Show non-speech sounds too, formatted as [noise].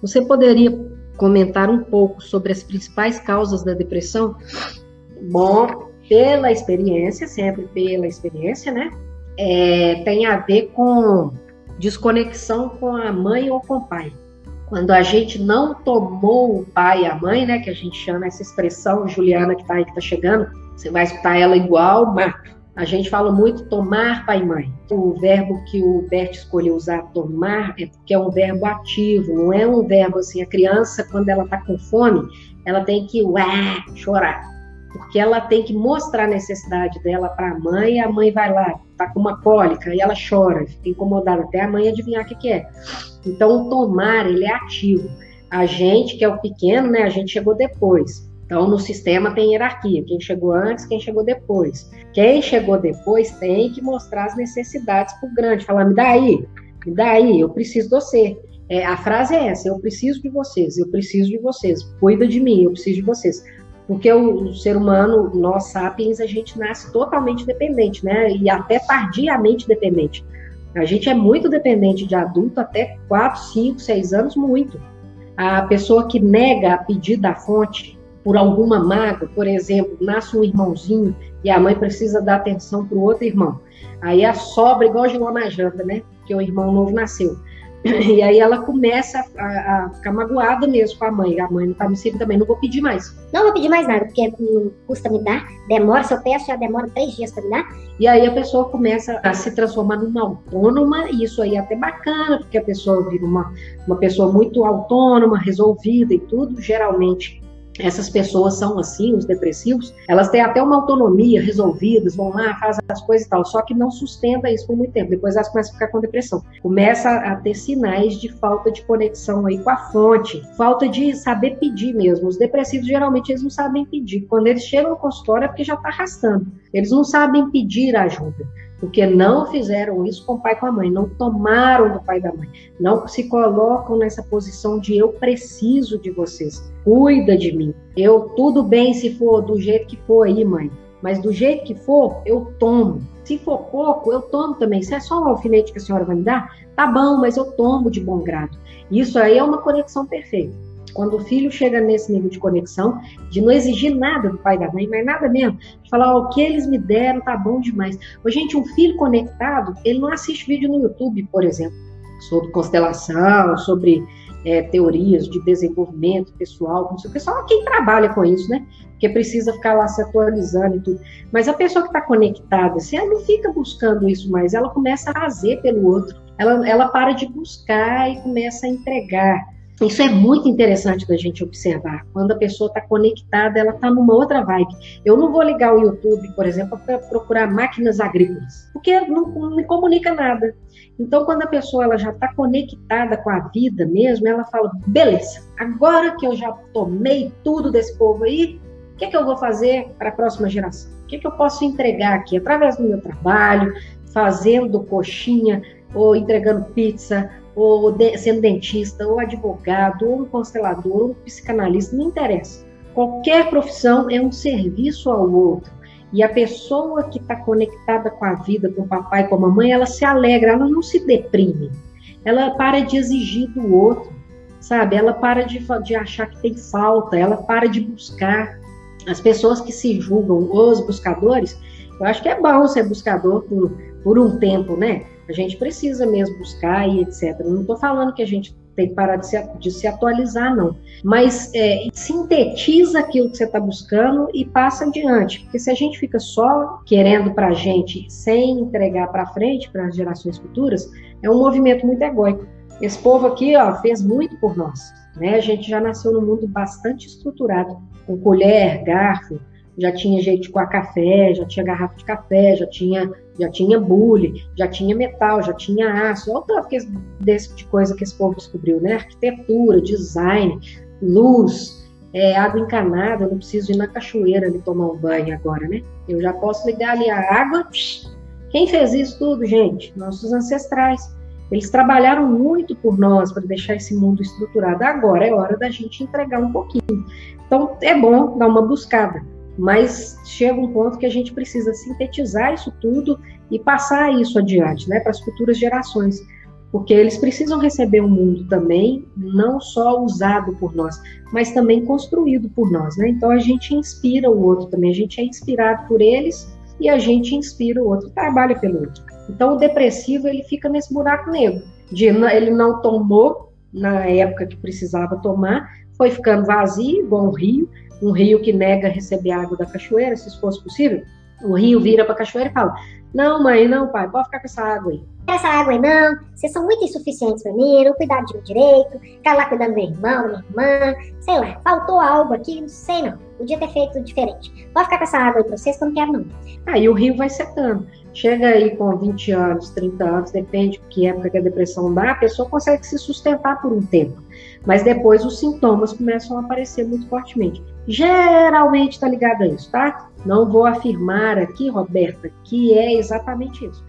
Você poderia comentar um pouco sobre as principais causas da depressão? Bom, pela experiência, sempre pela experiência, né? É, tem a ver com desconexão com a mãe ou com o pai. Quando a gente não tomou o pai e a mãe, né? Que a gente chama essa expressão, Juliana que tá aí, que tá chegando, você vai escutar ela igual mato. A gente fala muito tomar pai e mãe. O verbo que o Bert escolheu usar, tomar, é porque é um verbo ativo, não é um verbo assim. A criança, quando ela está com fome, ela tem que ué, chorar. Porque ela tem que mostrar a necessidade dela para a mãe, e a mãe vai lá, tá com uma cólica, e ela chora, fica incomodada, até a mãe adivinhar o que, que é. Então, o tomar, ele é ativo. A gente, que é o pequeno, né, a gente chegou depois. Então, no sistema tem hierarquia, quem chegou antes, quem chegou depois. Quem chegou depois tem que mostrar as necessidades para o grande, falar, me dá aí, me dá aí, eu preciso de você. É, a frase é essa, eu preciso de vocês, eu preciso de vocês, cuida de mim, eu preciso de vocês. Porque o, o ser humano, nós sapiens, a gente nasce totalmente dependente, né? E até tardiamente dependente. A gente é muito dependente de adulto até 4, 5, 6 anos, muito. A pessoa que nega a pedir da fonte, por alguma mágoa, por exemplo, nasce um irmãozinho e a mãe precisa dar atenção para o outro irmão. Aí a sobra, igual jogou na janta, né? Porque o irmão novo nasceu. [clears throat] E aí ela começa a, a, ficar magoada mesmo com a mãe. A mãe não tá me seguindo também, não vou pedir mais. Não vou pedir mais nada, porque não custa me dar, demora, se eu peço, já demora três dias para me dar. E aí a pessoa começa a se transformar numa autônoma, e isso aí é até bacana, porque a pessoa vira uma, uma pessoa muito autônoma, resolvida e tudo, geralmente essas pessoas são assim, os depressivos, elas têm até uma autonomia resolvidas, vão lá, fazem as coisas e tal, só que não sustenta isso por muito tempo. Depois elas começam a ficar com depressão. Começa a ter sinais de falta de conexão aí com a fonte, falta de saber pedir mesmo. Os depressivos geralmente eles não sabem pedir. Quando eles chegam no consultório é porque já está arrastando. Eles não sabem pedir ajuda porque não fizeram isso com o pai e com a mãe, não tomaram do pai e da mãe, não se colocam nessa posição de eu preciso de vocês, cuida de mim. Eu tudo bem se for do jeito que for aí, mãe, mas do jeito que for, eu tomo. Se for pouco, eu tomo também. Se é só um alfinete que a senhora vai me dar, tá bom, mas eu tomo de bom grado. Isso aí é uma conexão perfeita. Quando o filho chega nesse nível de conexão, de não exigir nada do pai e da mãe, mas nada mesmo, de falar, oh, o que eles me deram tá bom demais. Ô, gente, um filho conectado, ele não assiste vídeo no YouTube, por exemplo, sobre constelação, sobre é, teorias de desenvolvimento pessoal, não sei o que, só quem trabalha com isso, né? Porque precisa ficar lá se atualizando e tudo. Mas a pessoa que está conectada, assim, ela não fica buscando isso mais, ela começa a fazer pelo outro. Ela, ela para de buscar e começa a entregar. Isso é muito interessante da gente observar. Quando a pessoa está conectada, ela está numa outra vibe. Eu não vou ligar o YouTube, por exemplo, para procurar máquinas agrícolas, porque não, não, me comunica nada. Então, quando a pessoa ela já está conectada com a vida mesmo, ela fala: beleza, agora que eu já tomei tudo desse povo aí, o que, é que eu vou fazer para a próxima geração? O que, é que eu posso entregar aqui através do meu trabalho, fazendo coxinha ou entregando pizza ou de, sendo dentista, ou advogado, ou um constelador, ou um psicanalista, não interessa. Qualquer profissão é um serviço ao outro. E a pessoa que está conectada com a vida, com o papai, com a mamãe, ela se alegra, ela não se deprime. Ela para de exigir do outro, sabe? Ela para de, de achar que tem falta, ela para de buscar. As pessoas que se julgam, os buscadores, eu acho que é bom ser buscador por, por um tempo, né? A gente precisa mesmo buscar e etc. Não estou falando que a gente tem que parar de se, de se atualizar, não. Mas é, sintetiza aquilo que você está buscando e passa adiante. Porque se a gente fica só querendo para a gente sem entregar para frente, para as gerações futuras, é um movimento muito egóico. Esse povo aqui ó, fez muito por nós. Né? A gente já nasceu num mundo bastante estruturado, com colher, garfo, já tinha jeito de coar café, já tinha garrafa de café, já tinha, já tinha bule, já tinha metal, já tinha aço, olha o tanto desse de coisa que esse povo descobriu, né? Arquitetura, design, luz, é, água encanada, eu não preciso ir na cachoeira ali tomar um banho agora, né? Eu já posso ligar ali a água. Quem fez isso tudo, gente? Nossos ancestrais. Eles trabalharam muito por nós para deixar esse mundo estruturado. Agora é hora da gente entregar um pouquinho. Então é bom dar uma buscada mas chega um ponto que a gente precisa sintetizar isso tudo e passar isso adiante, né, para as futuras gerações. porque eles precisam receber um mundo também, não só usado por nós, mas também construído por nós, né? Então a gente inspira o outro também, a gente é inspirado por eles e a gente inspira o outro, trabalha pelo outro. Então o depressivo ele fica nesse buraco negro, de ele não tomou na época que precisava tomar, foi ficando vazio, igual um rio, um rio que nega receber água da cachoeira, se isso fosse possível. O rio vira para a cachoeira e fala: Não, mãe, não, pai, pode ficar com essa água aí essa água aí não, vocês são muito insuficientes para mim, não de mim direito, ficaram lá cuidando do meu irmão, da minha irmã, sei lá, faltou algo aqui, não sei não, podia ter feito diferente. Pode ficar com essa água aí para vocês que eu não quero não. Aí o rio vai secando. Chega aí com 20 anos, 30 anos, depende de que época que a depressão dá, a pessoa consegue se sustentar por um tempo. Mas depois os sintomas começam a aparecer muito fortemente. Geralmente está ligado a isso, tá? Não vou afirmar aqui, Roberta, que é exatamente isso